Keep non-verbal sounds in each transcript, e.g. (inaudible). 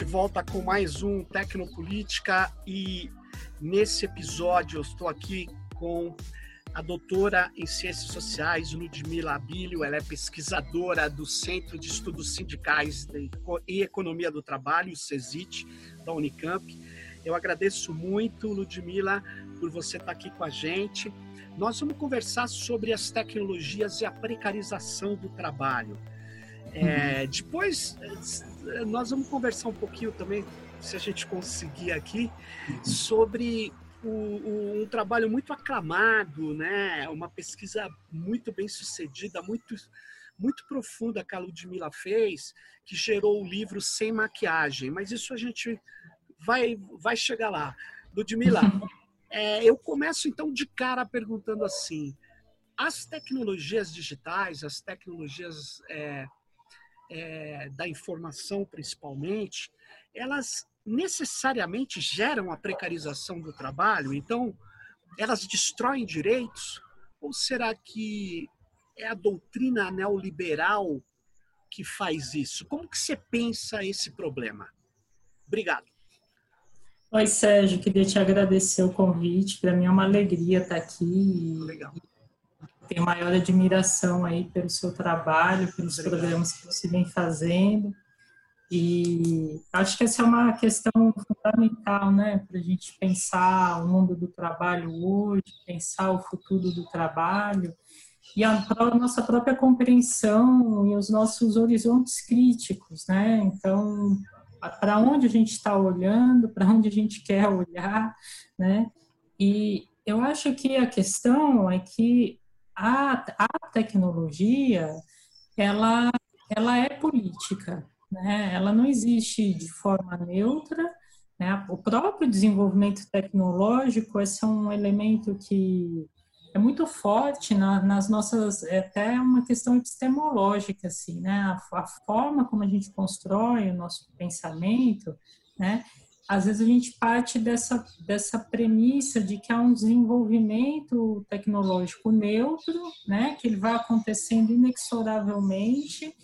de volta com mais um Tecnopolítica e nesse episódio eu estou aqui com a doutora em Ciências Sociais, Ludmila Abílio, ela é pesquisadora do Centro de Estudos Sindicais e Economia do Trabalho, o CESIT, da Unicamp. Eu agradeço muito, Ludmila, por você estar aqui com a gente. Nós vamos conversar sobre as tecnologias e a precarização do trabalho. É, uhum. Depois, nós vamos conversar um pouquinho também, se a gente conseguir aqui, sobre o, o, um trabalho muito aclamado, né? uma pesquisa muito bem sucedida, muito, muito profunda que a Ludmilla fez, que gerou o livro Sem Maquiagem. Mas isso a gente vai, vai chegar lá. Ludmilla, é, (laughs) eu começo então de cara perguntando assim: as tecnologias digitais, as tecnologias é, é, da informação principalmente, elas necessariamente geram a precarização do trabalho? Então, elas destroem direitos? Ou será que é a doutrina neoliberal que faz isso? Como que você pensa esse problema? Obrigado. Oi, Sérgio, queria te agradecer o convite. Para mim é uma alegria estar aqui. Legal tenho maior admiração aí pelo seu trabalho, pelos Obrigado. programas que você vem fazendo. E acho que essa é uma questão fundamental, né, para a gente pensar o mundo do trabalho hoje, pensar o futuro do trabalho e a, nossa própria compreensão e os nossos horizontes críticos, né? Então, para onde a gente está olhando, para onde a gente quer olhar, né? E eu acho que a questão é que a, a tecnologia, ela, ela é política, né? ela não existe de forma neutra, né? o próprio desenvolvimento tecnológico esse é um elemento que é muito forte na, nas nossas, é até uma questão epistemológica, assim, né? A, a, forma como a gente constrói o nosso pensamento, né? Às vezes a gente parte dessa, dessa premissa de que há um desenvolvimento tecnológico neutro, né, que ele vai acontecendo inexoravelmente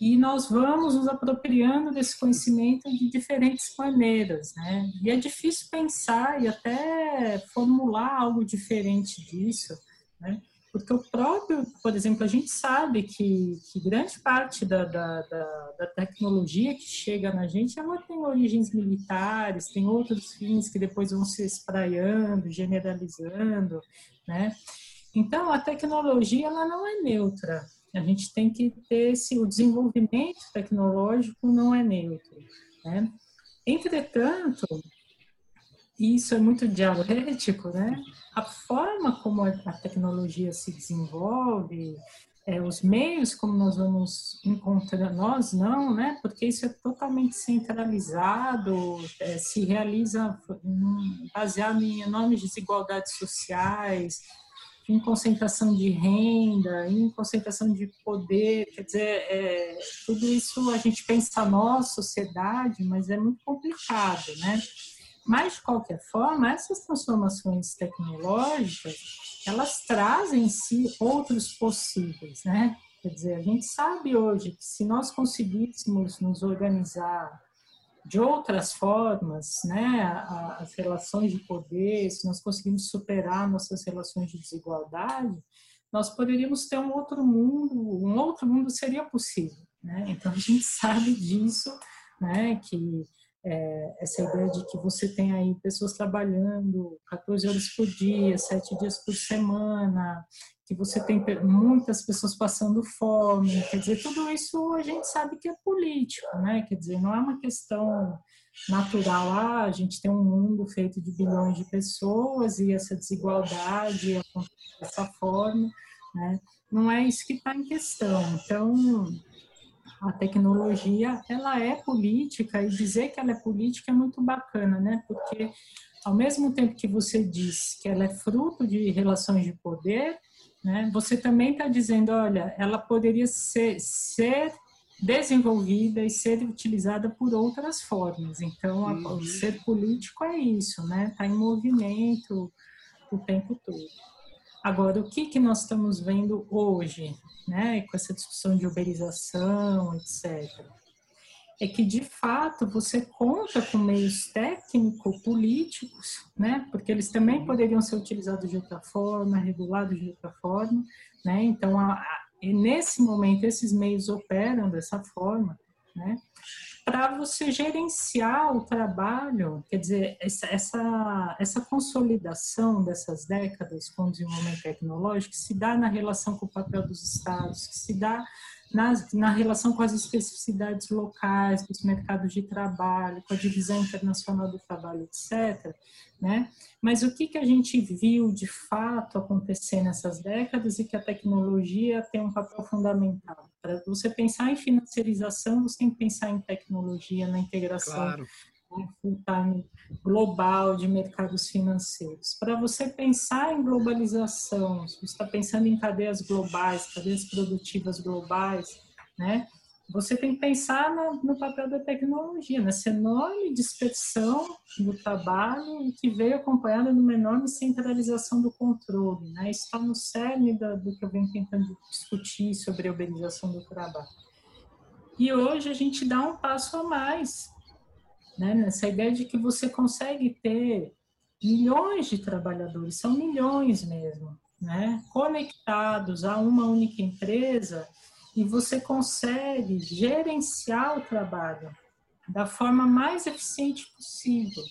e nós vamos nos apropriando desse conhecimento de diferentes maneiras, né? E é difícil pensar e até formular algo diferente disso, né? Porque o próprio, por exemplo, a gente sabe que, que grande parte da, da, da, da, tecnologia que chega na gente, ela tem origens militares, tem outros fins que depois vão se espraiando, generalizando, né? Então, a tecnologia, ela não é neutra. A gente tem que ter esse, o desenvolvimento tecnológico não é neutro, né? Entretanto, isso é muito dialético, né? A forma como a tecnologia se desenvolve, é, os meios como nós vamos encontrar, nós não, né? Porque isso é totalmente centralizado, é, se realiza baseado em enormes desigualdades sociais, em concentração de renda, em concentração de poder, quer dizer, é, tudo isso a gente pensa nós, sociedade, mas é muito complicado, né? Mas, de qualquer forma, essas transformações tecnológicas, elas trazem em si outros possíveis, né? Quer dizer, a gente sabe hoje que se nós conseguíssemos nos organizar de outras formas, né, as relações de poder, se nós conseguimos superar nossas relações de desigualdade, nós poderíamos ter um outro mundo, um outro mundo seria possível, né? Então a gente (laughs) sabe disso, né, que é, essa ideia de que você tem aí pessoas trabalhando 14 horas por dia, 7 dias por semana, que você tem muitas pessoas passando fome, quer dizer, tudo isso a gente sabe que é político, né? Quer dizer, não é uma questão natural, ah, a gente tem um mundo feito de bilhões de pessoas e essa desigualdade acontece dessa forma, né? Não é isso que está em questão. Então, a tecnologia ela é política e dizer que ela é política é muito bacana, né? Porque ao mesmo tempo que você diz que ela é fruto de relações de poder, né? Você também está dizendo, olha, ela poderia ser, ser desenvolvida e ser utilizada por outras formas. Então, uhum. a, ser político é isso, né? Está em movimento o tempo todo. Agora, o que, que nós estamos vendo hoje, né, com essa discussão de uberização, etc. é que de fato você conta com meios técnico-políticos, né? Porque eles também poderiam ser utilizados de outra forma, regulados de outra forma, né? Então, a, a, nesse momento esses meios operam dessa forma, né? Para você gerenciar o trabalho, quer dizer, essa, essa, essa consolidação dessas décadas com o desenvolvimento tecnológico se dá na relação com o papel dos estados, que se dá na, na relação com as especificidades locais dos mercados de trabalho, com a divisão internacional do trabalho, etc. Né? Mas o que, que a gente viu de fato acontecer nessas décadas e que a tecnologia tem um papel fundamental? Para você pensar em financiarização, você tem que pensar em tecnologia, na integração claro full-time global de mercados financeiros. Para você pensar em globalização, se você está pensando em cadeias globais, cadeias produtivas globais, né? Você tem que pensar no, no papel da tecnologia, nessa enorme dispersão do trabalho que veio acompanhada de uma enorme centralização do controle. Né? Isso está no cerne da, do que eu venho tentando discutir sobre a uberização do trabalho. E hoje a gente dá um passo a mais né? Nessa ideia de que você consegue ter milhões de trabalhadores, são milhões mesmo, né? Conectados a uma única empresa e você consegue gerenciar o trabalho da forma mais eficiente possível,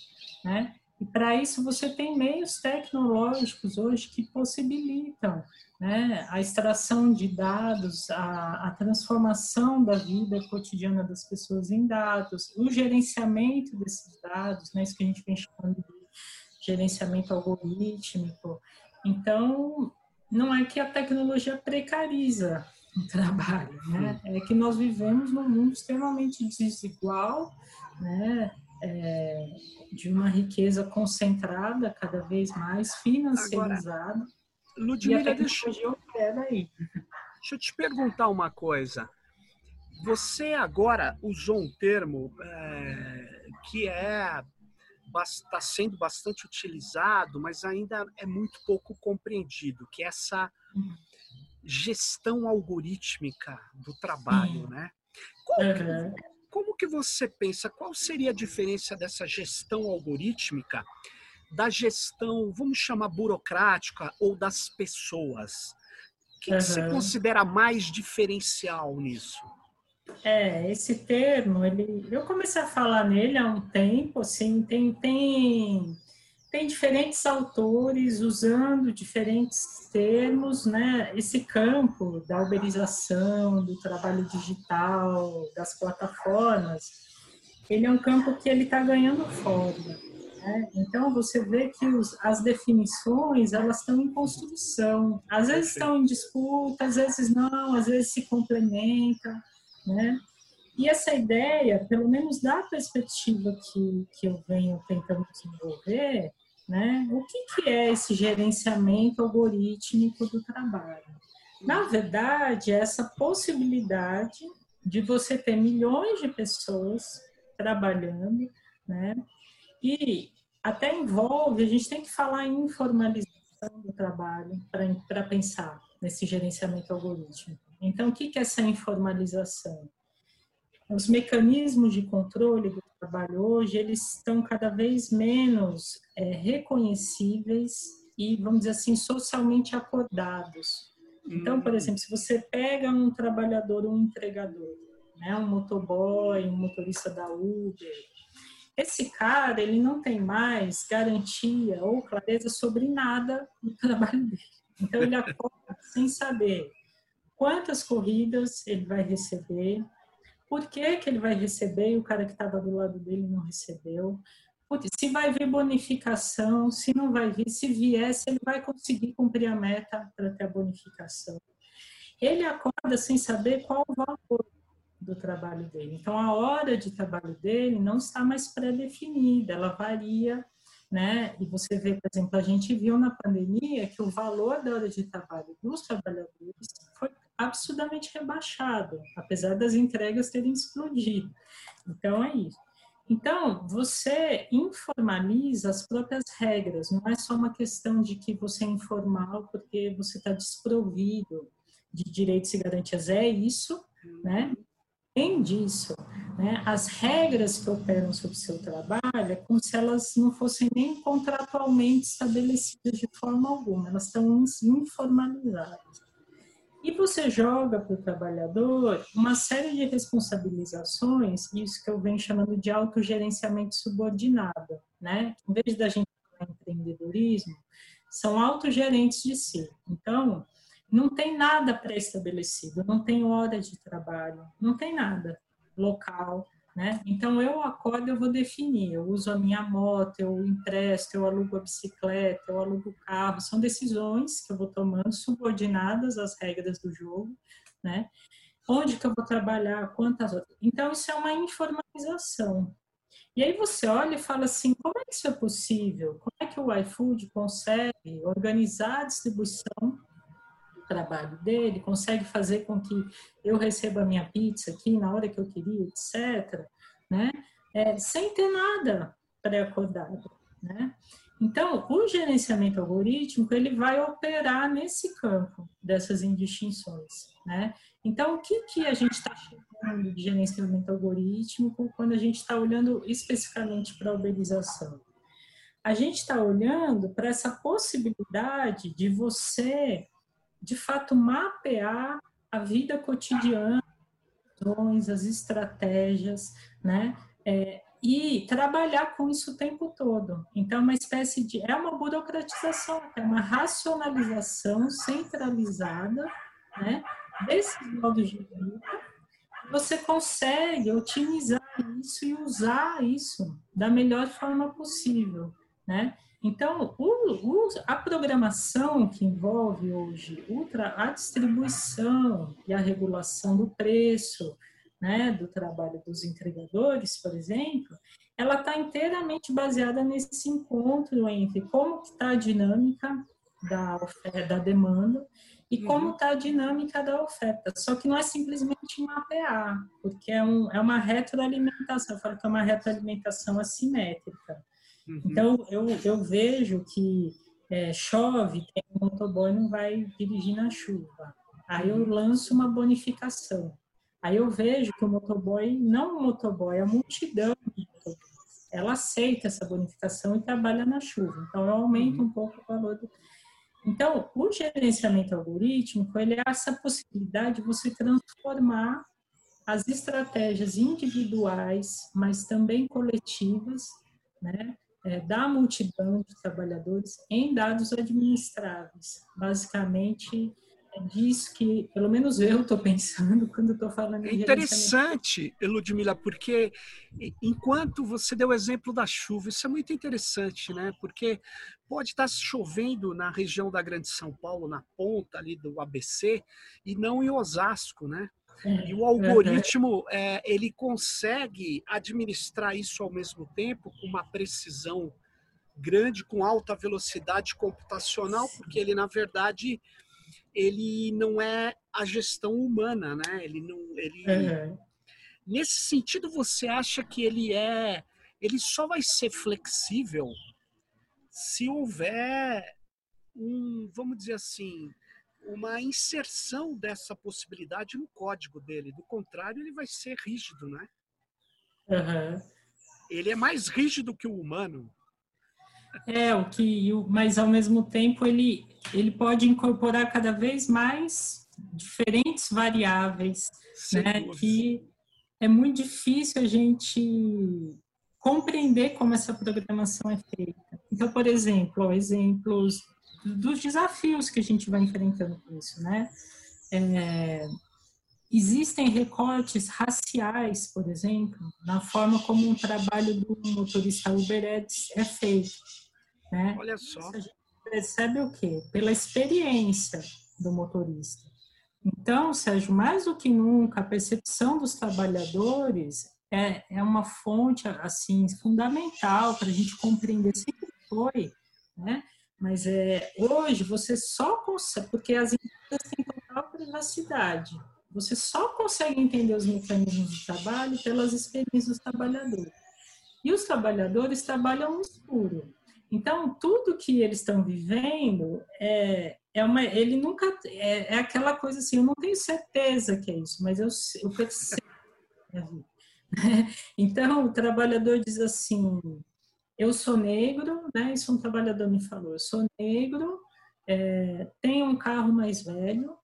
né? E para isso você tem meios tecnológicos hoje que possibilitam né, a extração de dados, a, a, transformação da vida cotidiana das pessoas em dados, o gerenciamento desses dados, né, isso que a gente vem chamando de gerenciamento algorítmico. Então, não é que a tecnologia precariza o trabalho, né? é que nós vivemos num mundo extremamente desigual, né? É, de uma riqueza concentrada cada vez mais, financiarizada. Agora Ludmila, deixa, aí. deixa eu te perguntar uma coisa. Você agora usou um termo é, que é está sendo bastante utilizado, mas ainda é muito pouco compreendido, que é essa gestão algorítmica do trabalho, né? Como, uhum. Como que você pensa? Qual seria a diferença dessa gestão algorítmica da gestão, vamos chamar burocrática, ou das pessoas? O que, uhum. que você considera mais diferencial nisso? É, esse termo, ele, eu comecei a falar nele há um tempo, assim, tem, tem, tem diferentes autores usando diferentes termos, né? Esse campo da uberização, do trabalho digital, das plataformas, ele é um campo que ele está ganhando forma. Né? Então, você vê que os, as definições, elas estão em construção. Às vezes estão em disputa, às vezes não, às vezes se complementam, né? E essa ideia, pelo menos da perspectiva que, que eu venho tentando desenvolver, né? O que, que é esse gerenciamento algorítmico do trabalho? Na verdade, é essa possibilidade de você ter milhões de pessoas trabalhando, né? E até envolve, a gente tem que falar em informalização do trabalho para pensar nesse gerenciamento algorítmico. Então, o que é essa informalização? Os mecanismos de controle do trabalho hoje, eles estão cada vez menos é, reconhecíveis e, vamos dizer assim, socialmente acordados. Então, por hum. exemplo, se você pega um trabalhador, um entregador, né, um motoboy, um motorista da Uber, esse cara, ele não tem mais garantia ou clareza sobre nada no (laughs) trabalho dele. Então, ele acorda sem saber quantas corridas ele vai receber, por que, que ele vai receber e o cara que estava do lado dele não recebeu, se vai vir bonificação, se não vai vir, se vier, se ele vai conseguir cumprir a meta para ter a bonificação. Ele acorda sem saber qual o valor do trabalho dele. Então, a hora de trabalho dele não está mais pré-definida, ela varia, né? E você vê, por exemplo, a gente viu na pandemia que o valor da hora de trabalho dos trabalhadores foi absurdamente rebaixado, apesar das entregas terem explodido. Então, é isso. Então, você informaliza as próprias regras, não é só uma questão de que você é informal porque você está desprovido de direitos e garantias, é isso, né? Além disso, Né? As regras que operam sobre o seu trabalho é como se elas não fossem nem contratualmente estabelecidas de forma alguma, elas estão informalizadas. E você joga para o trabalhador uma série de responsabilizações, isso que eu venho chamando de autogerenciamento subordinado, né? Em vez da gente falar empreendedorismo, são autogerentes de si. Então, não tem nada pré-estabelecido, não tem hora de trabalho, não tem nada local, né? Então eu acordo, eu vou definir, eu uso a minha moto, eu empresto, eu alugo a bicicleta, eu alugo o carro, são decisões que eu vou tomando subordinadas às regras do jogo, né? Onde que eu vou trabalhar, quantas horas. Então isso é uma informalização. E aí você olha e fala assim, como é que isso é possível? Como é que o iFood consegue organizar a distribuição trabalho dele, consegue fazer com que eu receba a minha pizza aqui na hora que eu queria, etc. Né? É, sem ter nada pré-acordado. Né? Então, o gerenciamento algorítmico ele vai operar nesse campo dessas indistinções. Né? Então, o que, que a gente está chamando de gerenciamento algorítmico quando a gente está olhando especificamente para a uberização? A gente está olhando para essa possibilidade de você de fato, mapear a vida cotidiana, as estratégias, né? É, e trabalhar com isso o tempo todo. Então, é uma espécie de. É uma burocratização, é uma racionalização centralizada, né? Desses modos de vida. Você consegue otimizar isso e usar isso da melhor forma possível, né? Então, o, o, a programação que envolve hoje ultra, a distribuição e a regulação do preço né, do trabalho dos entregadores, por exemplo, ela está inteiramente baseada nesse encontro entre como está a dinâmica da, oferta, da demanda e como está uhum. a dinâmica da oferta. Só que não é simplesmente mapear, porque é, um, é uma retroalimentação, eu falo que é uma retroalimentação assimétrica. Uhum. Então, eu, eu vejo que é, chove, tem um motoboy não vai dirigir na chuva. Aí eu uhum. lanço uma bonificação. Aí eu vejo que o motoboy, não o motoboy, a multidão ela aceita essa bonificação e trabalha na chuva. Então, eu aumento uhum. um pouco o valor do... Então, o gerenciamento algorítmico, ele é essa possibilidade de você transformar as estratégias individuais, mas também coletivas, né, é, da multidão de trabalhadores em dados administráveis. Basicamente, é disso que, pelo menos eu estou pensando (laughs) quando estou falando. É interessante, Ludmila, porque enquanto você deu o exemplo da chuva, isso é muito interessante, né? Porque pode estar chovendo na região da Grande São Paulo, na ponta ali do ABC, e não em Osasco, né? É, e o algoritmo, é, ele consegue administrar isso ao mesmo tempo com uma precisão grande, com alta velocidade computacional, porque ele, na verdade, ele não é a gestão humana, né? Ele não, ele, é. nesse sentido, você acha que ele é, ele só vai ser flexível se houver um, vamos dizer assim, uma inserção dessa possibilidade no código dele. Do contrário, ele vai ser rígido, né? Uhum. Ele é mais rígido que o humano. É, o que, mas ao mesmo tempo ele, ele pode incorporar cada vez mais diferentes variáveis, Sem né? Que é muito difícil a gente compreender como essa programação é feita. Então, por exemplo, exemplos dos desafios que a gente vai enfrentando com isso, né? É, existem recortes raciais, por exemplo, na forma como um trabalho do motorista Uber é, é feito, né? Olha só. a gente percebe o quê? Pela experiência do motorista. Então, Sérgio, mais do que nunca, a percepção dos trabalhadores é, é uma fonte assim fundamental para a gente compreender sempre foi, né? Mas é, hoje você só consegue, porque as empresas têm total privacidade, você só consegue entender os mecanismos de trabalho pelas experiências dos trabalhadores. E os trabalhadores trabalham no escuro. Então, tudo que eles estão vivendo é, é uma. Ele nunca. É, é aquela coisa assim, eu não tenho certeza que é isso, mas eu, eu percebo. (laughs) Então, o trabalhador diz assim: eu sou negro, né? Isso um trabalhador me falou: eu sou negro, é, tenho um carro mais velho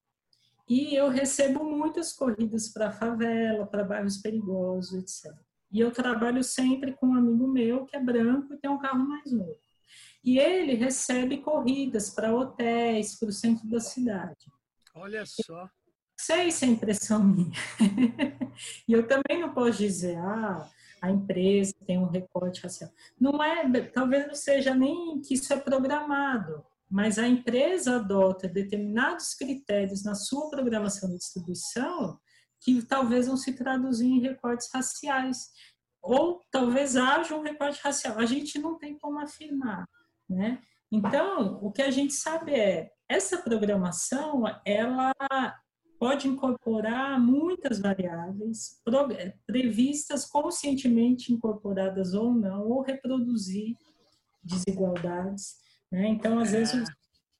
e eu recebo muitas corridas para favela, para bairros perigosos, etc. E eu trabalho sempre com um amigo meu que é branco e tem um carro mais novo. E ele recebe corridas para hotéis, para o centro da cidade. Olha só. Sei se é impressão minha. (laughs) e eu também não posso dizer, ah, a empresa tem um recorte racial. Não é, talvez não seja nem que isso é programado, mas a empresa adota determinados critérios na sua programação de distribuição que talvez vão se traduzir em recortes raciais. Ou talvez haja um recorte racial. A gente não tem como afirmar, né? Então, o que a gente sabe é, essa programação, ela pode incorporar muitas variáveis previstas conscientemente incorporadas ou não, ou reproduzir desigualdades. Né? Então, às vezes,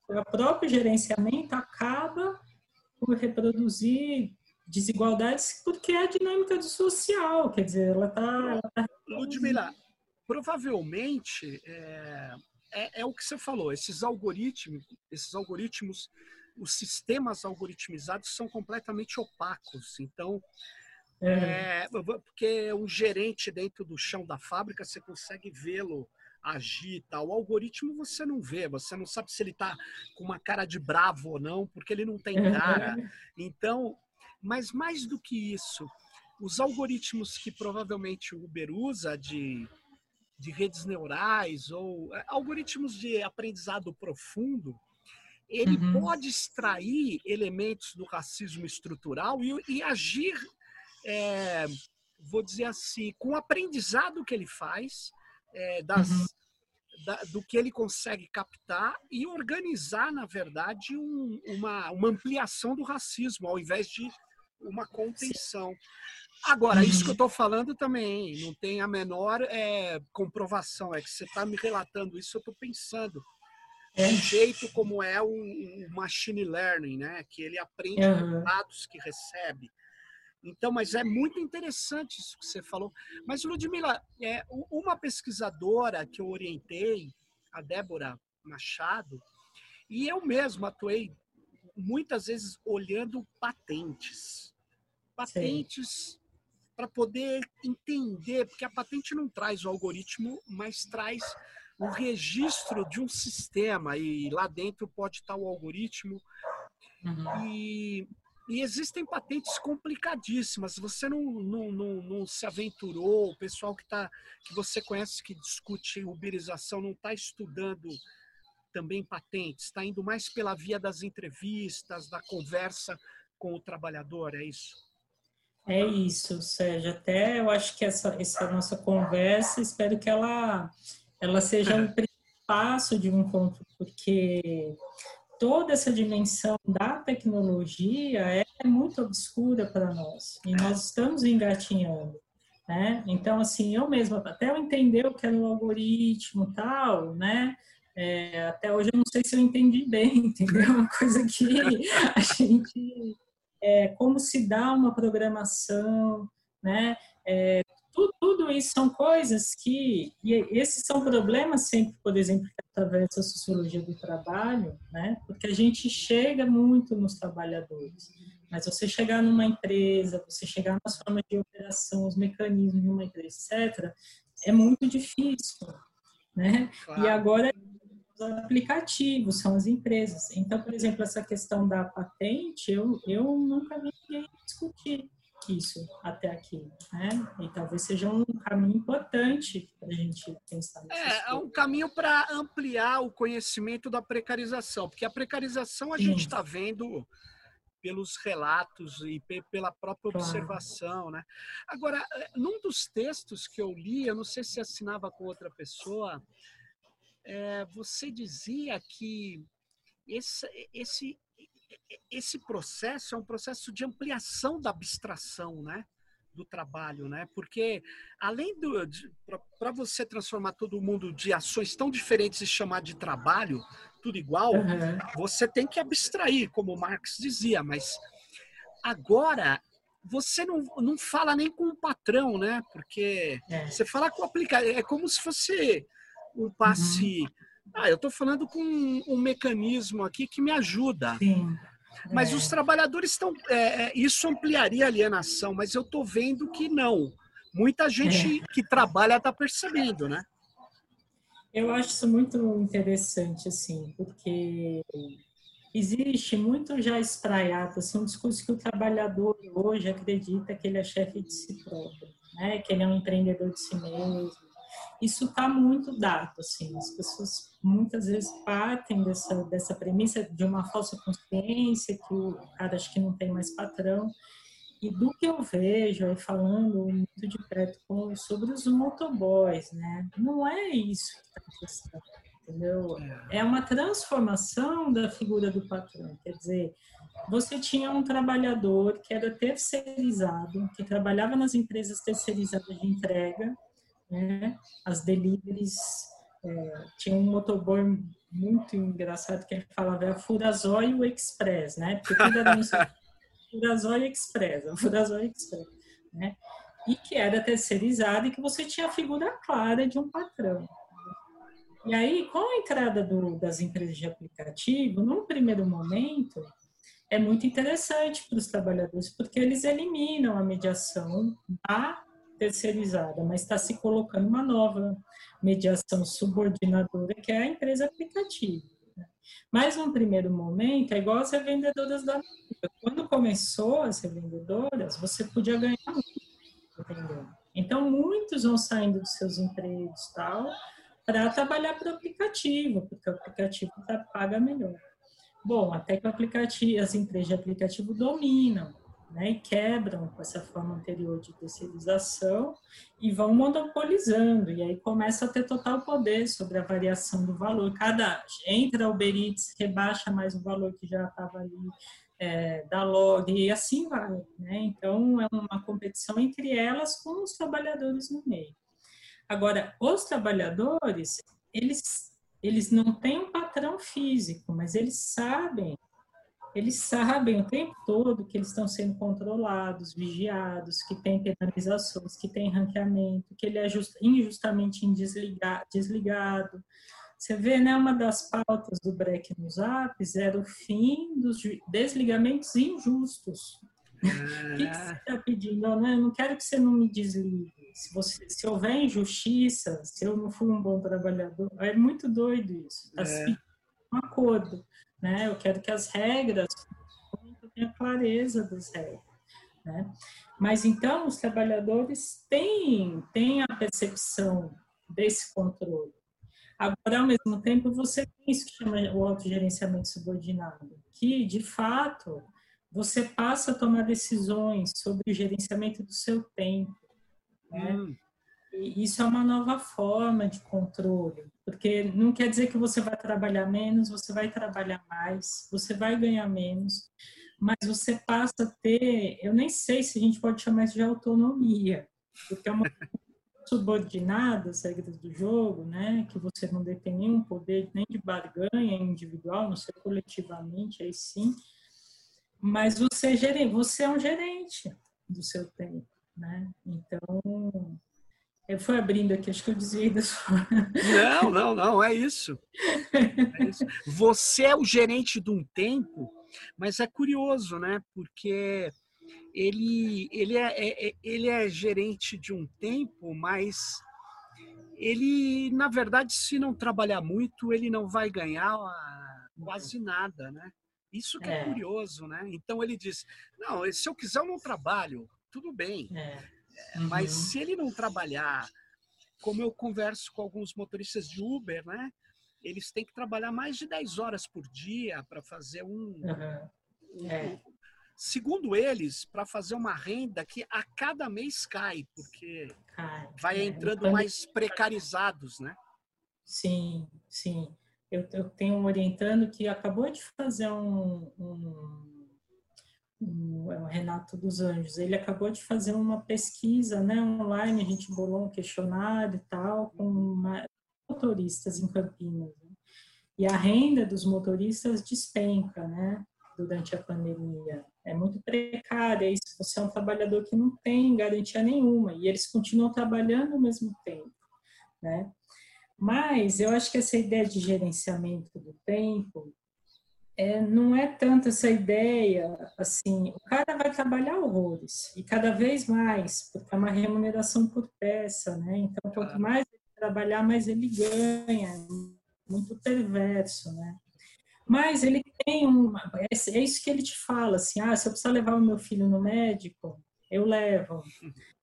é. o próprio gerenciamento acaba por reproduzir desigualdades porque é a dinâmica do social, quer dizer, ela está... Tá Ludmila, provavelmente é, é, é, o que você falou, esses algoritmos, esses algoritmos os sistemas algoritmizados são completamente opacos. Então, é. É, porque um gerente dentro do chão da fábrica, você consegue vê-lo agir tal. O algoritmo você não vê, você não sabe se ele está com uma cara de bravo ou não, porque ele não tem cara. Então, mas mais do que isso, os algoritmos que provavelmente o Uber usa de, de redes neurais ou é, algoritmos de aprendizado profundo, ele uhum. pode extrair elementos do racismo estrutural e, e agir, é, vou dizer assim, com o aprendizado que ele faz, é, das, uhum. da, do que ele consegue captar e organizar, na verdade, um, uma, uma ampliação do racismo, ao invés de uma contenção. Agora, isso que eu estou falando também não tem a menor é, comprovação, é que você está me relatando isso, eu estou pensando é. um jeito como é o, o, machine learning, né? Que ele aprende uhum. dados que recebe. Então, mas é muito interessante isso que você falou. Mas, Ludmila, é, uma pesquisadora que eu orientei, a Débora Machado, e eu mesmo atuei muitas vezes olhando patentes. Patentes para poder entender, porque a patente não traz o algoritmo, mas traz o registro de um sistema e lá dentro pode estar o algoritmo uhum. e, e, existem patentes complicadíssimas. Você não, não, não, não se aventurou, o pessoal que, tá, que você conhece que discute uberização não está estudando também patentes, está indo mais pela via das entrevistas, da conversa com o trabalhador, é isso? É isso, Sérgio. Até eu acho que essa, essa nossa conversa, espero que ela ela seja um passo de um encontro, porque toda essa dimensão da tecnologia é muito obscura para nós e nós estamos engatinhando. Né? Então, assim, eu mesma, até eu entender o que era o algoritmo tal, né? É, até hoje eu não sei se eu entendi bem, (laughs) entendeu? Uma coisa que a gente, é, como se dá uma programação, né? É, tudo, tudo, isso são coisas que, e esses são problemas sempre, por exemplo, que atravessa a sociologia do trabalho, né? Porque a gente chega muito nos trabalhadores, mas você chegar numa empresa, você chegar nas formas de operação, os mecanismos de uma empresa, etc., é muito difícil, né? Claro. E agora os aplicativos são as empresas. Então, por exemplo, essa questão da patente, eu, eu nunca vi ninguém discutir isso até aqui, né? E talvez seja um caminho importante para a gente pensar. É, é um caminho para ampliar o conhecimento da precarização, porque a precarização a Sim. gente está vendo pelos relatos e pela própria claro. observação, né? Agora, é, num dos textos que eu li, eu não sei se assinava com outra pessoa, é, você dizia que esse, esse esse processo é um processo de ampliação da abstração, né? do trabalho, né? Porque além do para você transformar todo mundo de ações tão diferentes e chamar de trabalho tudo igual, uhum. você tem que abstrair, como Marx dizia. Mas agora você não, não fala nem com o patrão, né? Porque é. você fala com o aplicativo. É como se fosse o passe. Uhum. Ah, eu estou falando com um, um, mecanismo aqui que me ajuda. Sim. Mas é. os trabalhadores estão. É, é, isso ampliaria a alienação, mas eu estou vendo que não. Muita gente é. que trabalha está percebendo, né? Eu acho isso muito interessante, assim, porque existe muito já espraiado, assim, um discurso que o trabalhador hoje acredita que ele é chefe de si próprio, né? que ele é um empreendedor de si mesmo. Isso está muito dado, assim, as pessoas muitas vezes partem dessa, dessa premissa de uma falsa consciência, que o cara acha que não tem mais patrão, e do que eu vejo aí falando muito de perto com, sobre os motoboys, né? Não é isso que está questão entendeu? É. é uma transformação da figura do patrão. Quer dizer, você tinha um trabalhador que era terceirizado, que trabalhava nas empresas terceirizadas de entrega, né? as deliveries. É, tinha um motoboy muito engraçado que ele falava é a Furazó e o Express, né? Porque tudo era no (laughs) Furazó e Express, Furazó e Express, né? E que era terceirizado e que você tinha a figura clara de um patrão. E aí, com a entrada do, das empresas de aplicativo, num primeiro momento, é muito interessante para os trabalhadores, porque eles eliminam a mediação da terceirizada, mas está se colocando uma nova mediação subordinadora, que é a empresa aplicativa. Né? Mas, num primeiro momento, é igual as revendedoras da Quando começou as revendedoras, você podia ganhar muito, entendeu? Então, muitos vão saindo dos seus empregos tal, para trabalhar para o aplicativo, porque o aplicativo tá, paga melhor. Bom, até que o aplicativo, as empresas de aplicativo dominam né, e quebram com essa forma anterior de terceirização e vão monopolizando, e aí começa a ter total poder sobre a variação do valor. Cada entra o Uber Eats, rebaixa mais o valor que já estava ali, é, da log, e assim vai. Né? Então, é uma competição entre elas com os trabalhadores no meio. Agora, os trabalhadores, eles, eles não têm um patrão físico, mas eles sabem, eles sabem o tempo todo que eles estão sendo controlados, vigiados, que tem penalizações, que tem ranqueamento, que ele é just, injustamente desligado. Você vê, né, uma das pautas do BREC nos apps era o fim dos desligamentos injustos. O que, que você está pedindo? Né? Eu não quero que você não me desligue se, você, se houver injustiça, se eu não fui um bom trabalhador, é muito doido isso. É. um acordo, né? Eu quero que as regras tenham clareza das regras, né? Mas então os trabalhadores têm, têm a percepção desse controle. Agora, ao mesmo tempo, você tem isso que chama o autogerenciamento subordinado, que, de fato, você passa a tomar decisões sobre o gerenciamento do seu tempo, né? Hum. Isso é uma nova forma de controle, porque não quer dizer que você vai trabalhar menos, você vai trabalhar mais, você vai ganhar menos, mas você passa a ter, eu nem sei se a gente pode chamar isso de autonomia, porque é uma (laughs) subordinada às regras do jogo, né, que você não detém nenhum poder nem de barganha individual, não sei coletivamente, aí sim, mas você, é você é um gerente do seu tempo né? Então, eu fui abrindo aqui, acho que eu desviei da sua... Não, não, não, é isso. é isso. Você é o gerente de um tempo, mas é curioso, né? Porque ele, ele, é, é, é ele é gerente de um tempo, mas ele, na verdade, se não trabalhar muito, ele não vai ganhar quase nada, né? Isso que é, é curioso, né? Então ele diz: não, se eu quiser eu não trabalho, tudo bem. É. Uhum. Mas se ele não trabalhar, como eu converso com alguns motoristas de Uber, né? Eles têm que trabalhar mais de 10 horas por dia para fazer um, uhum. um é. segundo eles, para fazer uma renda que a cada mês cai, porque vai é. entrando Quando... mais precarizados, né? Sim, sim. Eu, eu tenho um orientando que acabou de fazer um, um o, é o Renato dos Anjos, ele acabou de fazer uma pesquisa né, online, a gente bolou um questionário e tal, com uma, motoristas em Campinas. Né? E a renda dos motoristas despenca, né? durante a pandemia. É muito precária isso. Você é um trabalhador que não tem garantia nenhuma e eles continuam trabalhando ao mesmo tempo, né? Mas eu acho que essa ideia de gerenciamento do tempo é, não é tanto essa ideia, assim, o cara vai trabalhar horrores, e cada vez mais, porque é uma remuneração por peça, né? Então, quanto mais ele trabalhar, mais ele ganha. Muito perverso, né? Mas ele tem uma. É, é isso que ele te fala, assim, ah, se eu precisar levar o meu filho no médico, eu levo.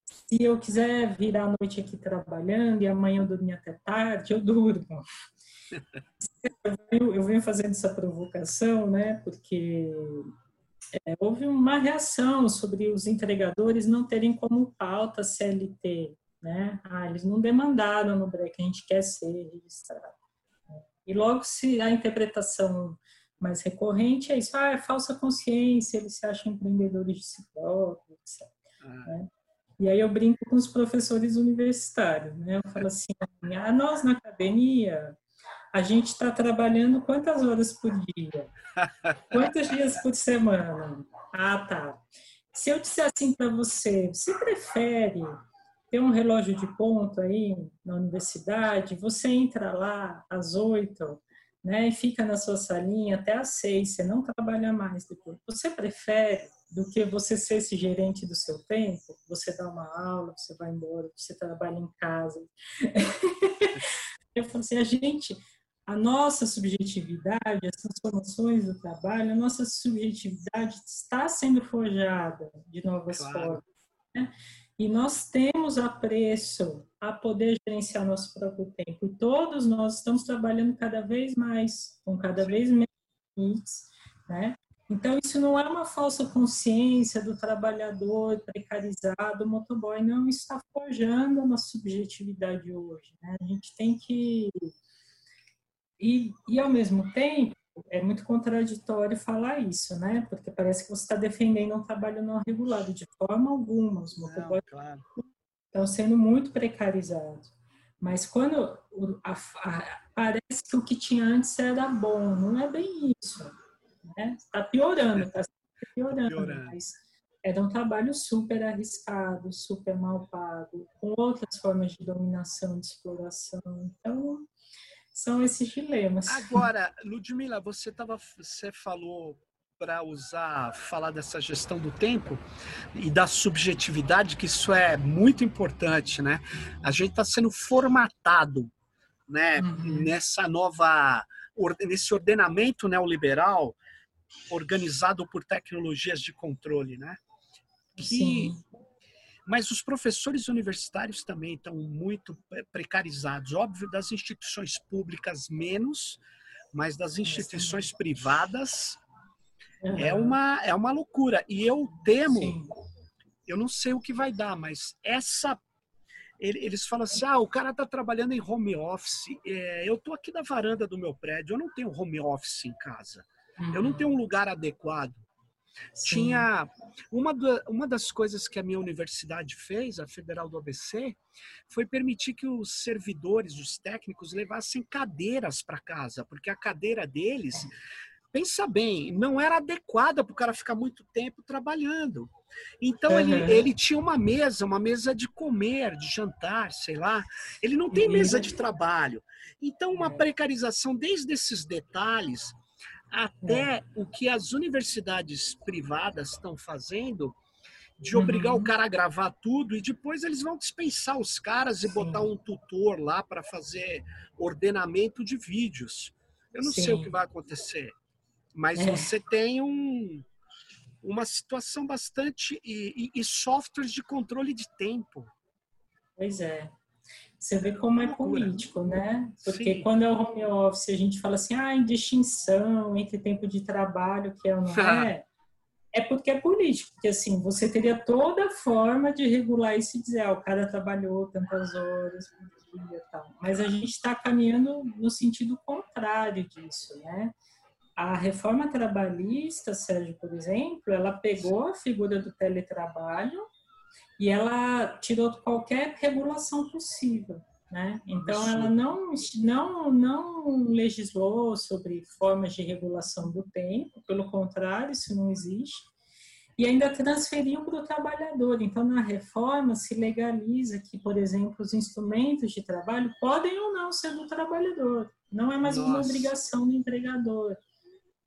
Se eu quiser vir à noite aqui trabalhando e amanhã eu dormir até tarde, eu durmo. (laughs) Eu, eu venho fazendo essa provocação, né? Porque é, houve uma reação sobre os entregadores não terem como pauta CLT, né? Ah, eles não demandaram no break, a gente quer ser registrado. E logo se a interpretação mais recorrente é isso, ah, é falsa consciência, eles se acham empreendedores de si próprios, etc. Ah. Né? E aí eu brinco com os professores universitários, né? Eu falo assim, ah, nós na academia, a gente está trabalhando quantas horas por dia? Quantos dias por semana? Ah, tá. Se eu disser assim para você, você prefere ter um relógio de ponto aí na universidade, você entra lá às oito, né, e fica na sua salinha até às seis, você não trabalha mais depois. Você prefere do que você ser esse gerente do seu tempo? Você dá uma aula, você vai embora, você trabalha em casa. (laughs) Eu falo assim, a gente, a nossa subjetividade, as transformações do trabalho, a nossa subjetividade está sendo forjada de novas claro. formas. Né? E nós temos apreço a poder gerenciar nosso próprio tempo. E todos nós estamos trabalhando cada vez mais, com cada vez menos limites, né? Então, isso não é uma falsa consciência do trabalhador precarizado, motoboy, não, isso está forjando a nossa subjetividade hoje. Né? A gente tem que. E, e, ao mesmo tempo, é muito contraditório falar isso, né? Porque parece que você está defendendo um trabalho não regulado, de forma alguma. Os motoboys claro. estão sendo muito precarizados. Mas quando a, a, parece que o que tinha antes era bom, não é bem isso. Né? Está piorando, está (laughs) piorando, piorando. Mas era um trabalho super arriscado, super mal pago, com outras formas de dominação, de exploração. Então, são esses dilemas. Agora, Ludmila, você tava, você falou para usar, falar dessa gestão do tempo e da subjetividade, que isso é muito importante, né? A gente está sendo formatado, né? Uhum. Nessa nova, nesse ordenamento neoliberal organizado por tecnologias de controle, né? Que Sim. Mas os professores universitários também estão muito precarizados. Óbvio, das instituições públicas menos, mas das instituições privadas uhum. é, uma, é uma loucura. E eu temo, Sim. eu não sei o que vai dar, mas essa. Eles falam assim: ah, o cara está trabalhando em home office. É, eu estou aqui na varanda do meu prédio, eu não tenho home office em casa. Uhum. Eu não tenho um lugar adequado. Sim. Tinha uma, da, uma das coisas que a minha universidade fez, a Federal do ABC, foi permitir que os servidores, os técnicos, levassem cadeiras para casa, porque a cadeira deles, pensa bem, não era adequada para o cara ficar muito tempo trabalhando. Então uhum. ele, ele tinha uma mesa, uma mesa de comer, de jantar, sei lá. Ele não tem mesa de trabalho. Então, uma é. precarização desde esses detalhes até é. o que as universidades privadas estão fazendo de obrigar uhum. o cara a gravar tudo e depois eles vão dispensar os caras e Sim. botar um tutor lá para fazer ordenamento de vídeos. Eu não Sim. sei o que vai acontecer, mas é. você tem um, uma situação bastante e, e, e softwares de controle de tempo. Pois é. Você vê como é político, né? Porque Sim. quando é o home office, a gente fala assim, ah, em distinção entre tempo de trabalho, que é ou não (laughs) é, é porque é político. Porque, assim, você teria toda forma de regular isso e dizer, ah, o cara trabalhou tantas horas por dia e tal. Mas a gente está caminhando no sentido contrário disso, né? A reforma trabalhista, Sérgio, por exemplo, ela pegou a figura do teletrabalho e ela tirou qualquer regulação possível. Né? Então, ela não, não, não legislou sobre formas de regulação do tempo, pelo contrário, isso não existe, e ainda transferiu para o trabalhador. Então, na reforma, se legaliza que, por exemplo, os instrumentos de trabalho podem ou não ser do trabalhador, não é mais Nossa. uma obrigação do empregador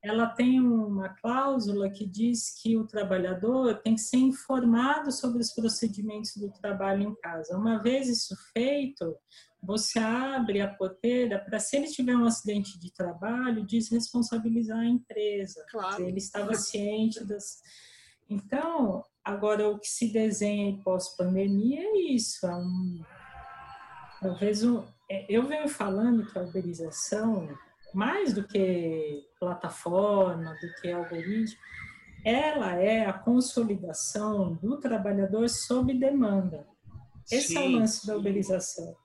ela tem uma cláusula que diz que o trabalhador tem que ser informado sobre os procedimentos do trabalho em casa. Uma vez isso feito, você abre a porteira para, se ele tiver um acidente de trabalho, desresponsabilizar a empresa. Claro. Ele estava ciente das. Então, agora o que se desenha em pós-pandemia é isso. É um, talvez um, é, eu venho falando que a uberização mais do que plataforma, do que algoritmo, ela é a consolidação do trabalhador sob demanda. Esse sim, é o lance sim. da uberização.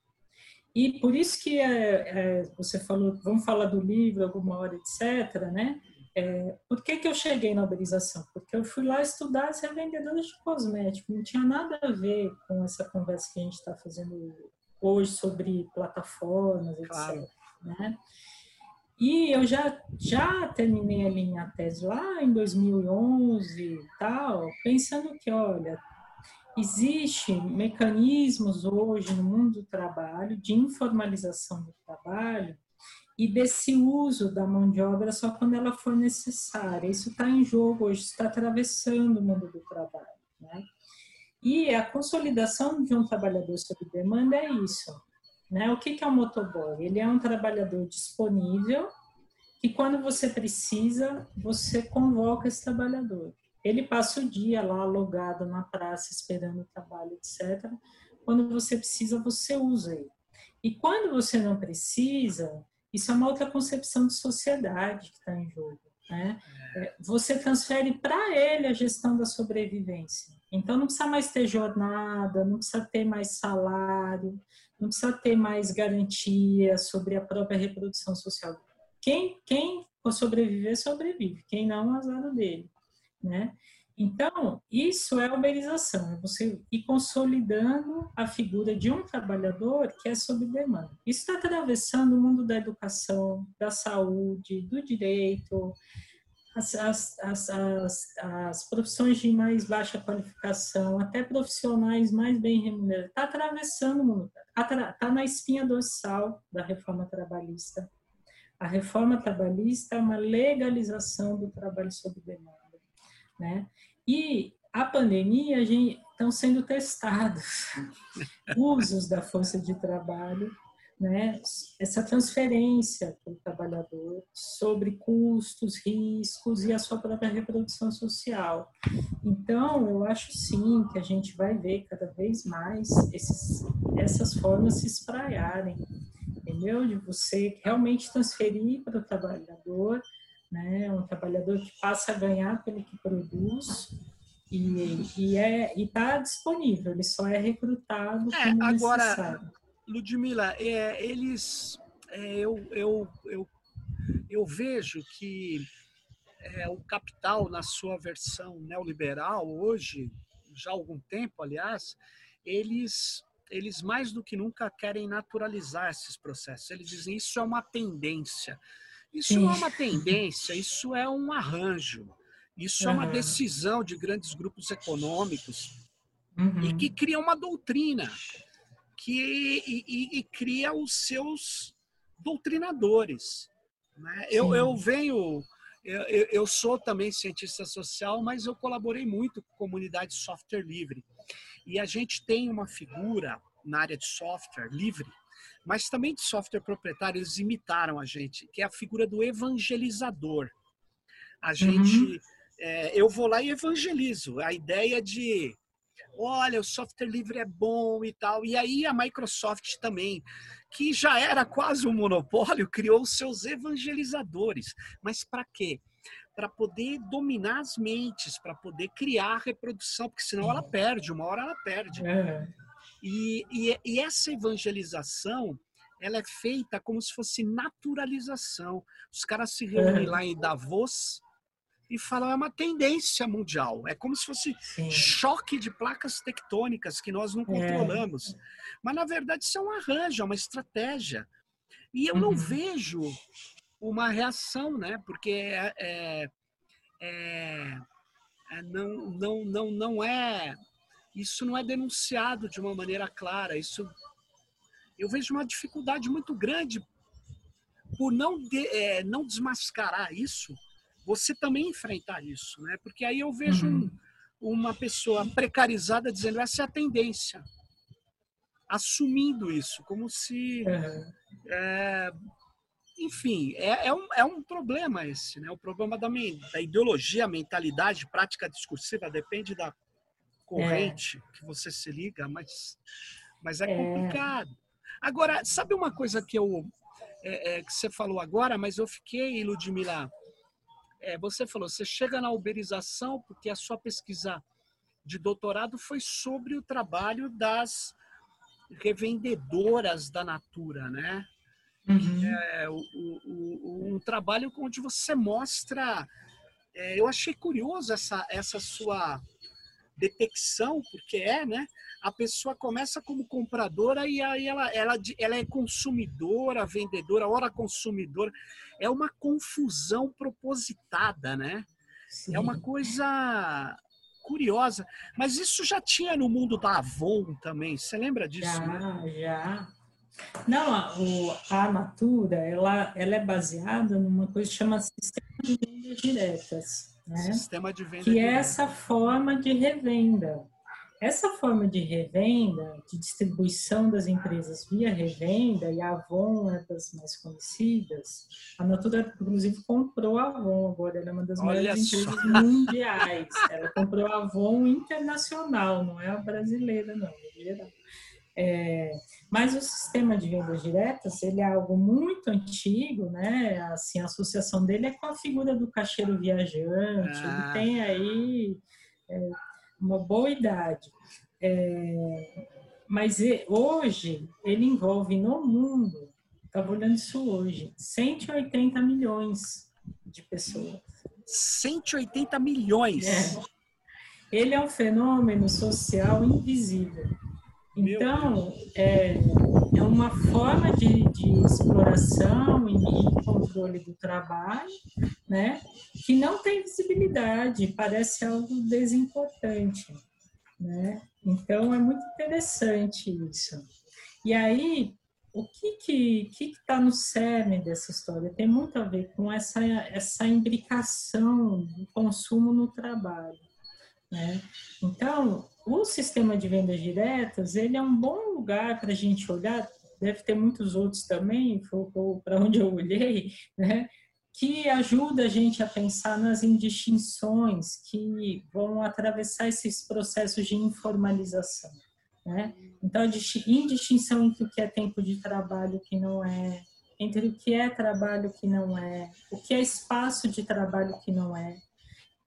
E por isso que é, é, você falou, vamos falar do livro alguma hora, etc., né? É, por que, que eu cheguei na uberização? Porque eu fui lá estudar ser vendedora de cosmético, não tinha nada a ver com essa conversa que a gente está fazendo hoje sobre plataformas, etc. Claro. Né? E eu já, já terminei a minha tese lá em 2011 e tal, pensando que, olha, existem mecanismos hoje no mundo do trabalho de informalização do trabalho e desse uso da mão de obra só quando ela for necessária. Isso está em jogo hoje, está atravessando o mundo do trabalho. Né? E a consolidação de um trabalhador sob demanda é isso. Né? O que, que é um motoboy? Ele é um trabalhador disponível e quando você precisa, você convoca esse trabalhador. Ele passa o dia lá alugado na praça esperando o trabalho, etc. Quando você precisa, você usa ele. E quando você não precisa, isso é uma outra concepção de sociedade que está em jogo. Né? É, você transfere para ele a gestão da sobrevivência. Então não precisa mais ter jornada, não precisa ter mais salário, não precisa ter mais garantia sobre a própria reprodução social. Quem, quem sobreviver, sobrevive. Quem não, azar dele, né? Então, isso é uberização, é você ir consolidando a figura de um trabalhador que é sob demanda. Isso está atravessando o mundo da educação, da saúde, do direito, as, as, as, as, profissões de mais baixa qualificação, até profissionais mais bem remunerados. Está atravessando está tá na espinha dorsal da reforma trabalhista. A reforma trabalhista é uma legalização do trabalho sob demanda, né? E a pandemia, a gente, estão sendo testados (laughs) usos da força de trabalho né, essa transferência para o trabalhador sobre custos, riscos e a sua própria reprodução social. Então, eu acho sim que a gente vai ver cada vez mais esses, essas formas se espraiarem, entendeu? De você realmente transferir para o trabalhador, né, um trabalhador que passa a ganhar pelo que produz, e, e é está disponível, ele só é recrutado é, como agora, necessário Ludmila, é, eles, é, eu, eu, eu, eu vejo que é, o capital, na sua versão neoliberal, hoje, já há algum tempo, aliás, eles, eles mais do que nunca querem naturalizar esses processos. Eles dizem isso é uma tendência. Isso Sim. não é uma tendência, isso é um arranjo. Isso uhum. é uma decisão de grandes grupos econômicos uhum. e que cria uma doutrina que e, e, e cria os seus doutrinadores. Né? Eu, eu venho, eu, eu sou também cientista social, mas eu colaborei muito com a comunidade de software livre. E a gente tem uma figura na área de software livre, mas também de software proprietário, eles imitaram a gente, que é a figura do evangelizador. A gente, uhum. é, eu vou lá e evangelizo. A ideia de olha, o software livre é bom e tal. E aí a Microsoft também, que já era quase um monopólio, criou seus evangelizadores. Mas para quê? Para poder dominar as mentes, para poder criar a reprodução, porque senão ela perde, uma hora ela perde. É. E, e, e essa evangelização, ela é feita como se fosse naturalização. Os caras se reúnem é. lá em Davos, e falam é uma tendência mundial. É como se fosse Sim. choque de placas tectônicas que nós não é. controlamos. É. Mas, na verdade, isso é um arranjo, é uma estratégia. E eu uhum. não vejo uma reação, né? Porque é, é, é, é, não, não, não, não é isso não é denunciado de uma maneira clara. Isso eu vejo uma dificuldade muito grande por não, de, é, não desmascarar isso, você também enfrentar isso, né? Porque aí eu vejo uhum. um, uma pessoa precarizada dizendo essa é a tendência, assumindo isso, como se, uhum. é, enfim, é, é, um, é um problema esse, né? O problema da, da ideologia, mentalidade, prática discursiva depende da corrente é. que você se liga, mas, mas é, é. complicado. Agora, sabe uma coisa que eu é, é, que você falou agora, mas eu fiquei, Ludmila, é, você falou, você chega na uberização porque a sua pesquisa de doutorado foi sobre o trabalho das revendedoras da Natura, né? Uhum. É, o, o, um trabalho onde você mostra. É, eu achei curioso essa, essa sua detecção, porque é, né? a pessoa começa como compradora e aí ela, ela, ela é consumidora, vendedora, hora consumidora. É uma confusão propositada, né? Sim. É uma coisa curiosa. Mas isso já tinha no mundo da Avon também. Você lembra disso? Já, né? já. Não, a, o, a Natura, ela, ela é baseada numa coisa que chama sistema de vendas diretas. Né? Sistema de venda Que é essa forma de revenda. Essa forma de revenda, de distribuição das empresas via revenda, e a Avon é das mais conhecidas, a Natura, inclusive, comprou a Avon agora, ela é uma das maiores empresas mundiais. Ela comprou a Avon internacional, não é a brasileira, não, é geral. É, mas o sistema de vendas diretas, ele é algo muito antigo, né? Assim, a associação dele é com a figura do caixeiro viajante, ah. ele tem aí... É, uma boa idade. É, mas hoje ele envolve no mundo, estava olhando isso hoje, 180 milhões de pessoas. 180 milhões? É. Ele é um fenômeno social invisível. Então, é, é uma forma de, de exploração e, e, controle do trabalho, né, que não tem visibilidade, parece algo desimportante, né? Então, é muito interessante isso. E aí, o que que que está no cerne dessa história tem muito a ver com essa essa imbricação do consumo no trabalho, né? Então, o sistema de vendas diretas, ele é um bom lugar para a gente olhar, deve ter muitos outros também, para onde eu olhei, né? que ajuda a gente a pensar nas indistinções que vão atravessar esses processos de informalização. Né? Então, a indistinção entre o que é tempo de trabalho e o que não é, entre o que é trabalho e o que não é, o que é espaço de trabalho e o que não é,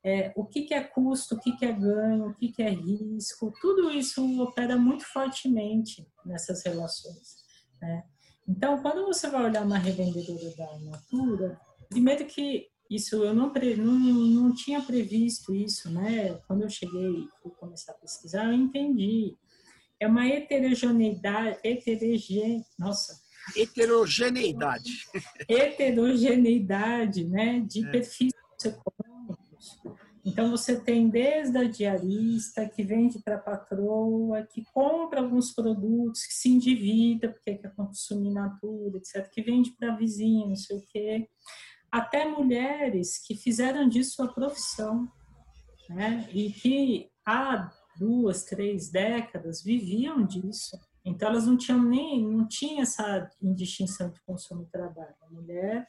é, o que, que, é custo, o que, que é ganho, o que, que, é risco, tudo isso opera muito fortemente nessas relações. Né? Então, quando você vai olhar uma revendedora da Natura, primeiro que isso eu não, não, não tinha previsto isso, né? Quando eu cheguei e começar a pesquisar, eu entendi. É uma heterogeneidade, heterogene, nossa, heterogeneidade. Heterogeneidade, né, de é. perfis então, você tem desde a diarista, que vende para a patroa, que compra alguns produtos, que se endivida, porque quer consumir natura, etc., que vende para a vizinha, não sei o quê, até mulheres que fizeram disso a profissão, né? e que há duas, três décadas viviam disso. Então, elas não tinham nem, não tinha essa indistinção de consumo e trabalho. A mulher,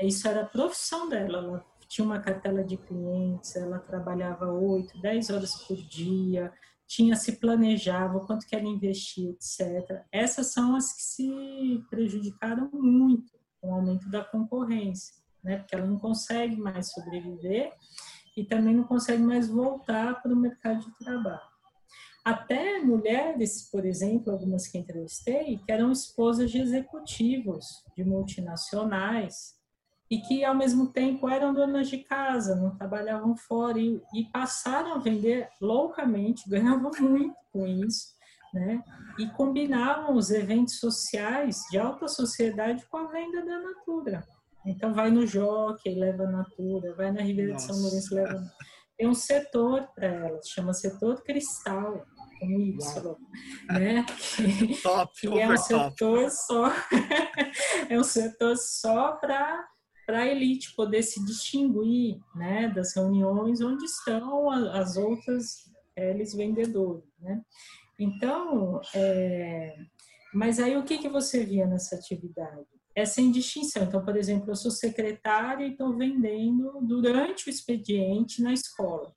isso era a profissão dela, ela tinha uma cartela de clientes, ela trabalhava 8, 10 horas por dia, tinha se planejava quanto que ela investia, etc. Essas são as que se prejudicaram muito com o aumento da concorrência, né? Porque ela não consegue mais sobreviver e também não consegue mais voltar para o mercado de trabalho. Até mulheres, por exemplo, algumas que entrevistei, que eram esposas de executivos de multinacionais, e que ao mesmo tempo eram donas de casa, não trabalhavam fora e, e passaram a vender loucamente, (laughs) ganhavam muito com isso, né? E combinavam os eventos sociais de alta sociedade com a venda da Natura. Então vai no Jockey, leva a Natura, vai na Ribeira Nossa. de São Lourenço, leva. (laughs) Tem um setor para elas, chama setor cristal, com Y, né? (laughs) Que, top, que é um setor só, é um setor só para para a elite poder se distinguir né, das reuniões onde estão as outras eles vendedores. Né? Então, é, mas aí o que, que você via nessa atividade? Essa indistinção. Então, por exemplo, eu sou secretária e estou vendendo durante o expediente na escola.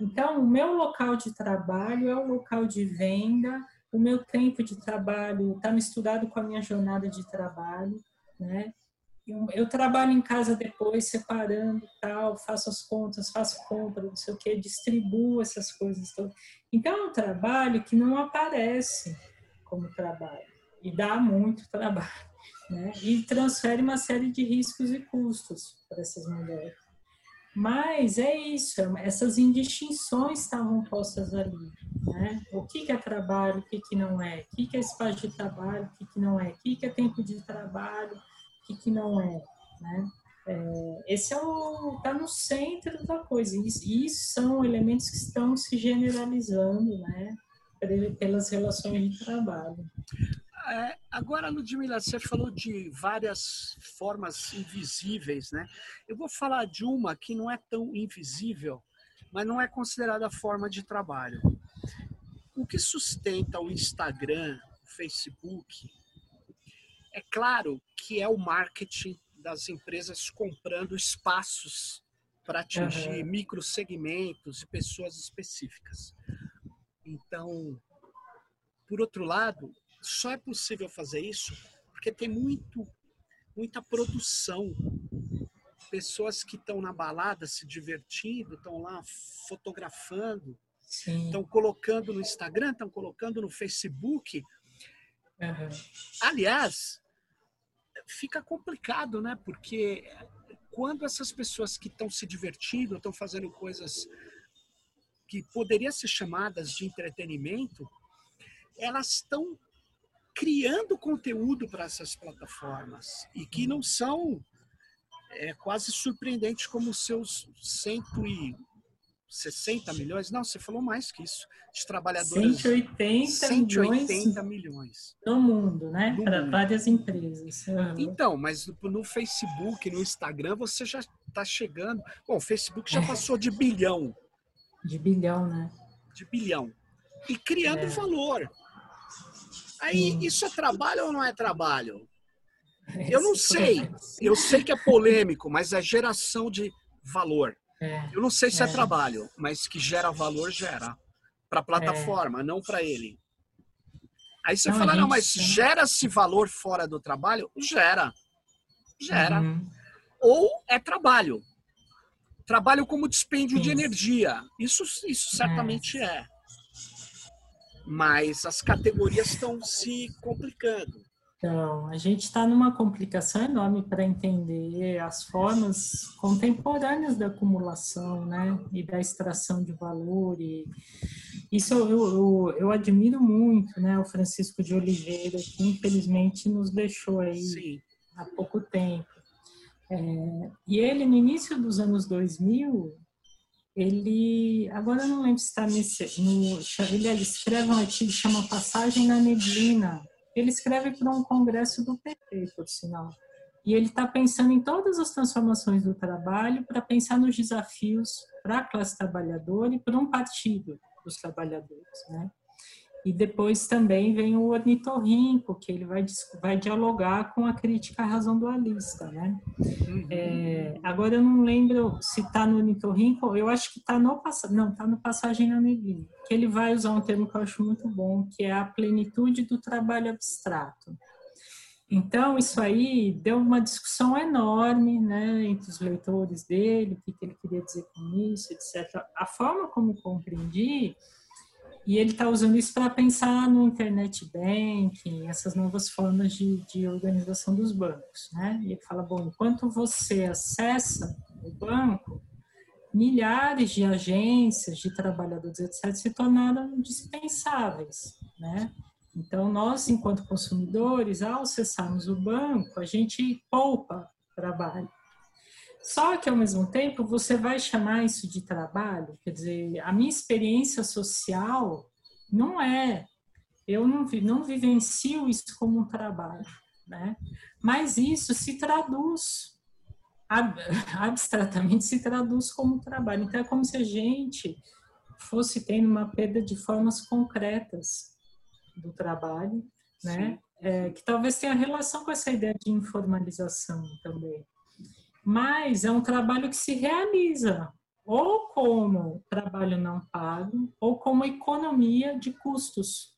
Então, o meu local de trabalho é o local de venda, o meu tempo de trabalho está misturado com a minha jornada de trabalho, né? Eu, eu, trabalho em casa depois, separando tal, faço as contas, faço compra, não sei o que, distribuo essas coisas todas. Então, é um trabalho que não aparece como trabalho e dá muito (laughs) trabalho, né? E transfere uma série de riscos e custos para essas mulheres. Mas é isso, essas indistinções estavam postas ali. Né? O que, é trabalho, o que, que não é, o que, é espaço de trabalho, o que, que não é, o que, é tempo de trabalho, que, que não é, né? É, esse é o está no centro da coisa e isso são elementos que estão se generalizando, né? Pelas relações de trabalho. É, agora, Ludmila, você falou de várias formas invisíveis, né? Eu vou falar de uma que não é tão invisível, mas não é considerada forma de trabalho. O que sustenta o Instagram, o Facebook, é claro que é o marketing das empresas comprando espaços para atingir uhum. microsegmentos e pessoas específicas. Então, por outro lado, só é possível fazer isso porque tem muito, muita produção. Pessoas que estão na balada se divertindo, estão lá fotografando, estão colocando no Instagram, estão colocando no Facebook. Uhum. Aliás, fica complicado, né? Porque quando essas pessoas que estão se divertindo, estão fazendo coisas que poderiam ser chamadas de entretenimento, elas estão criando conteúdo para essas plataformas e que não são é, quase surpreendentes como seus cento e 60 milhões? Não, você falou mais que isso. De trabalhadores. 180, 180 milhões, milhões. No mundo, né? Para várias empresas. Então, mas no, no, Facebook, no Instagram, você já está chegando. Bom, o Facebook já é. passou de bilhão. De bilhão, né? De bilhão. E criando é. valor. Aí, hum. isso é trabalho ou não é trabalho? Eu não sei. Eu sei que é polêmico, mas é geração de valor. É, eu não sei se é. é. trabalho, mas que gera valor, gera. Para a plataforma, é. não para ele. Aí você não, fala, gente, não, mas gera-se valor fora do trabalho? Gera. Gera. Uhum. Ou é trabalho. Trabalho como dispêndio de energia. Isso, isso é. certamente é. Mas as categorias estão se complicando. Então, a gente está numa complicação enorme para entender as formas contemporâneas da acumulação, né, e da extração de valor. E isso eu, eu, eu admiro muito, né, o Francisco de Oliveira, que infelizmente nos deixou aí Sim. há pouco tempo. É, e ele, no início dos anos 2000, ele, agora eu não lembro se está nesse, no, ele escreve um artigo que chama Passagem na Neblina, ele escreve para um congresso do PT, por sinal. E ele está pensando em todas as transformações do trabalho para pensar nos desafios para a classe trabalhadora e para um partido dos trabalhadores, né? E depois também vem o ornitorrinco, que ele vai, vai dialogar com a crítica à razão dualista, né? Uhum. É, agora eu não lembro se está no ornitorrinco, eu acho que está no não, está no Passagem na Neblina, que ele vai usar um termo que eu acho muito bom, que é a plenitude do trabalho abstrato. Então, isso aí deu uma discussão enorme né, entre os leitores dele, o que, que ele queria dizer com isso, etc. A forma como compreendi e ele está usando isso para pensar no internet banking, essas novas formas de, de organização dos bancos. Né? E ele fala, bom, enquanto você acessa o banco, milhares de agências, de trabalhadores, etc., se tornaram dispensáveis. Né? Então, nós, enquanto consumidores, ao acessarmos o banco, a gente poupa trabalho. Só que, ao mesmo tempo, você vai chamar isso de trabalho? Quer dizer, a minha experiência social não é. Eu não, não vivencio isso como um trabalho, né? Mas isso se traduz, (laughs) abstratamente se traduz como trabalho. Então, é como se a gente fosse tendo uma perda de formas concretas do trabalho, né? É, que talvez tenha relação com essa ideia de informalização também mas é um trabalho que se realiza ou como trabalho não pago ou como economia de custos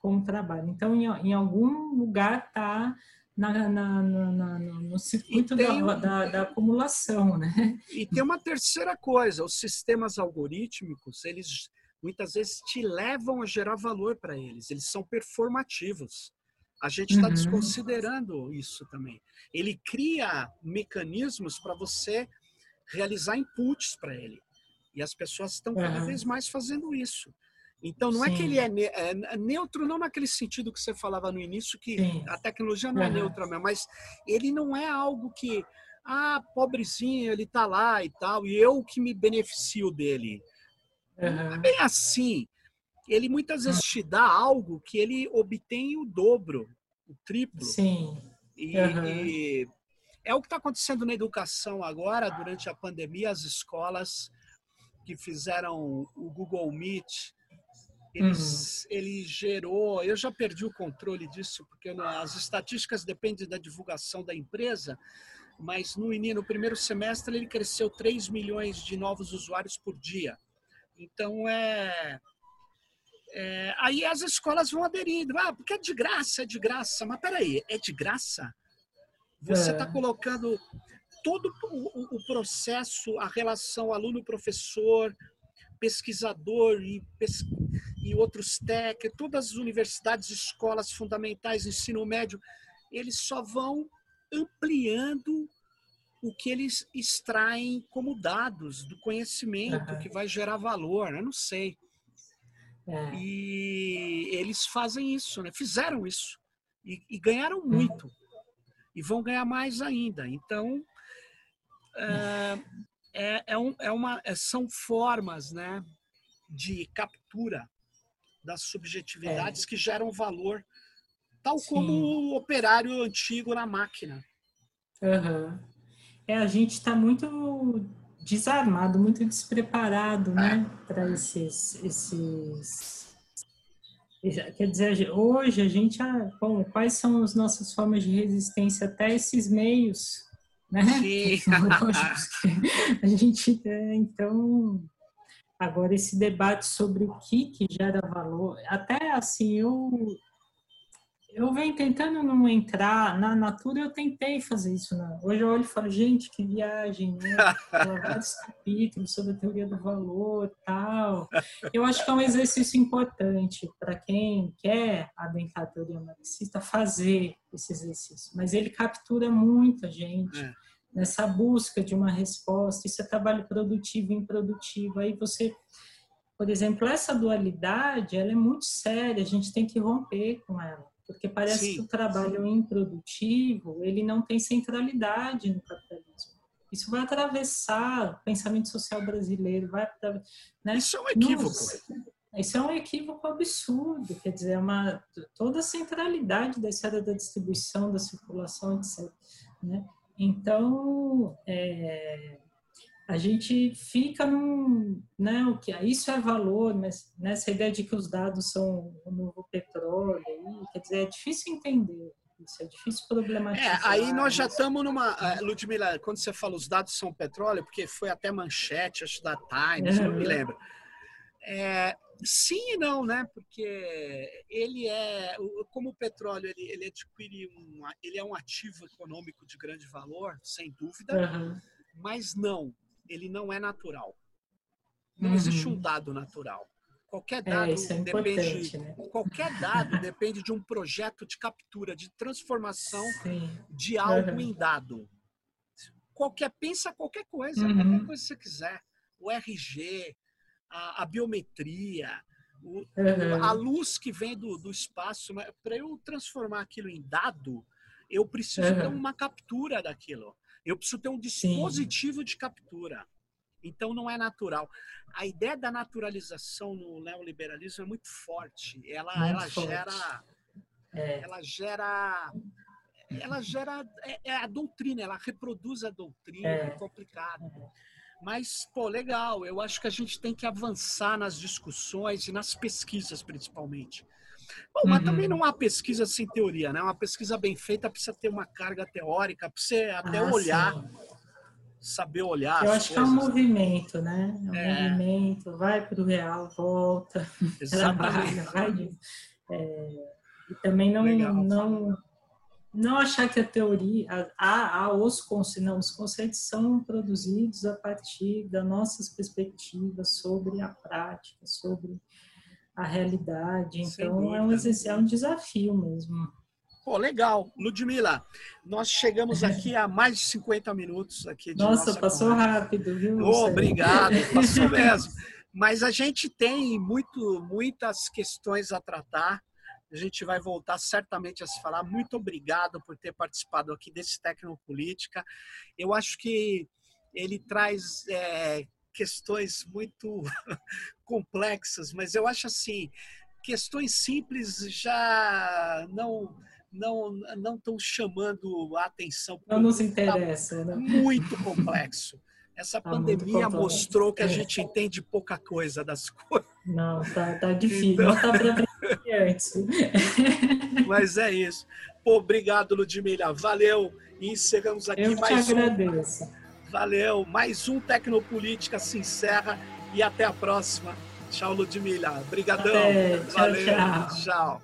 com o trabalho. Então, em, em algum lugar está na, na, na, no circuito tem, da, da, da, acumulação, né? E tem uma terceira coisa: os sistemas algorítmicos, eles muitas vezes te levam a gerar valor para eles. Eles são performativos. A gente está uhum. desconsiderando isso também. Ele cria mecanismos para você realizar inputs para ele. E as pessoas estão cada uhum. vez mais fazendo isso. Então, não Sim. é que ele é, ne é, neutro, não naquele sentido que você falava no início, que Sim. a tecnologia não uhum. é neutra mesmo, mas ele não é algo que, ah, pobrezinho, ele está lá e tal, e eu que me beneficio dele. Não é bem assim ele muitas vezes te dá algo que ele obtém o dobro, o triplo. Sim. E, uhum. e é o que está acontecendo na educação agora, durante a pandemia, as escolas que fizeram o Google Meet, eles, uhum. ele gerou. Eu já perdi o controle disso, porque as estatísticas dependem da divulgação da empresa, mas no, no primeiro semestre ele cresceu 3 milhões de novos usuários por dia. Então é é, aí as escolas vão aderindo, ah, porque é de graça, é de graça. Mas peraí, é de graça? Você está é. colocando todo o, o, processo, a relação aluno-professor, pesquisador e, pes, e outros técnicos, todas as universidades, escolas fundamentais, ensino médio, eles só vão ampliando o que eles extraem como dados do conhecimento uhum. que vai gerar valor. Eu não sei. É. E eles fazem isso, né? fizeram isso e, e ganharam uhum. muito hum. e vão ganhar mais ainda. Então é, é, é, um, é uma, é, são formas, né, de captura das subjetividades é. que geram valor, tal Sim. como o operário antigo na máquina. Uhum. É, a gente está muito desarmado, muito despreparado, né, para esses, esses Quer dizer, hoje a gente, ah, bom, quais são as nossas formas de resistência até esses meios, né? Sim. (laughs) a gente, é, então, agora esse debate sobre o que que gera valor, até assim, eu eu venho tentando não entrar na natura, eu tentei fazer isso. Né? Hoje eu olho e falo, gente, que viagem, né? (laughs) Vários capítulos sobre a teoria do valor tal. Eu acho que é um exercício importante para quem quer adentrar a teoria marxista fazer esse exercício. Mas ele captura muita gente é. nessa busca de uma resposta. Isso é trabalho produtivo e improdutivo. Aí você por exemplo, essa dualidade, ela é muito séria, a gente tem que romper com ela porque parece Sim. que o trabalho improdutivo ele não tem centralidade no capitalismo. Isso vai atravessar o pensamento social brasileiro, vai né? Isso é um equívoco. Nossa, isso é um equívoco absurdo, quer dizer, é uma, toda a centralidade da esfera da distribuição, da circulação, etc. Né? Então, é, a gente fica num, né, o que isso é valor, mas nessa ideia de que os dados são o novo petróleo, quer dizer, é difícil entender. Isso é difícil problematizar. É, aí nós já estamos numa. Eh, Ludmila, quando você fala os dados são petróleo, porque foi até manchete, acho da Times, é. não me lembro. É, sim e não, né? Porque ele é, como o petróleo, ele, ele adquire um, ele é um ativo econômico de grande valor, sem dúvida, uhum. mas não ele não é natural. Não uhum. existe um dado natural. Qualquer é, dado é, é depende, né? qualquer dado (laughs) depende de um projeto de captura, de transformação Sim. de algo uhum. em dado. Qualquer pensa qualquer coisa, uhum. qualquer coisa que você quiser. O RG, a, a biometria, o, uhum. a luz que vem do, do espaço. Para eu transformar aquilo em dado, eu preciso ter uma captura daquilo. Eu preciso ter um dispositivo Sim. de captura. Então não é natural. A ideia da naturalização no neoliberalismo é muito forte. Ela, muito ela forte. gera, é. ela gera, ela gera é, é, a doutrina. Ela reproduz a doutrina. É, é complicado. Mas, pô, legal. Eu acho que a gente tem que avançar nas discussões e nas pesquisas, principalmente. Bom, mas uhum. também não há pesquisa sem teoria, né? Uma pesquisa bem feita precisa ter uma carga teórica, precisa até ah, olhar. Sim saber olhar. Eu acho coisas. que é um movimento, né? É um é. movimento, vai para o real, volta, (laughs) trabalha, vai. É, e também não, não, não achar que a teoria, há, os, não, os conceitos são produzidos a partir das nossas perspectivas sobre a prática, sobre a realidade. Então, é um, é um desafio mesmo. Pô, legal. Ludmila, nós chegamos aqui a (laughs) mais de 50 minutos aqui. nossa, nossa passou conversa. rápido, viu? Oh, obrigado, (laughs) passou mesmo. Mas a gente tem muito, muitas questões a tratar. A gente vai voltar certamente a se falar. Muito obrigado por ter participado aqui desse Tecnopolítica. Eu acho que ele traz é, questões muito (laughs) complexas, mas eu acho assim, questões simples já não não não estão chamando a atenção. Não nos interessa, tá né? Muito complexo. Essa tá pandemia mostrou que a é. gente entende pouca coisa das (laughs) coisas. Não, tá, tá difícil. Então... Não tá para antes. (laughs) Mas é isso. Pô, obrigado, Ludmila. Valeu. E encerramos aqui Eu mais te agradeço. um. Valeu. Mais um Tecnopolítica se encerra e até a próxima. Tchau, Ludmila. Obrigadão. Até. Tchau, Valeu. tchau. tchau.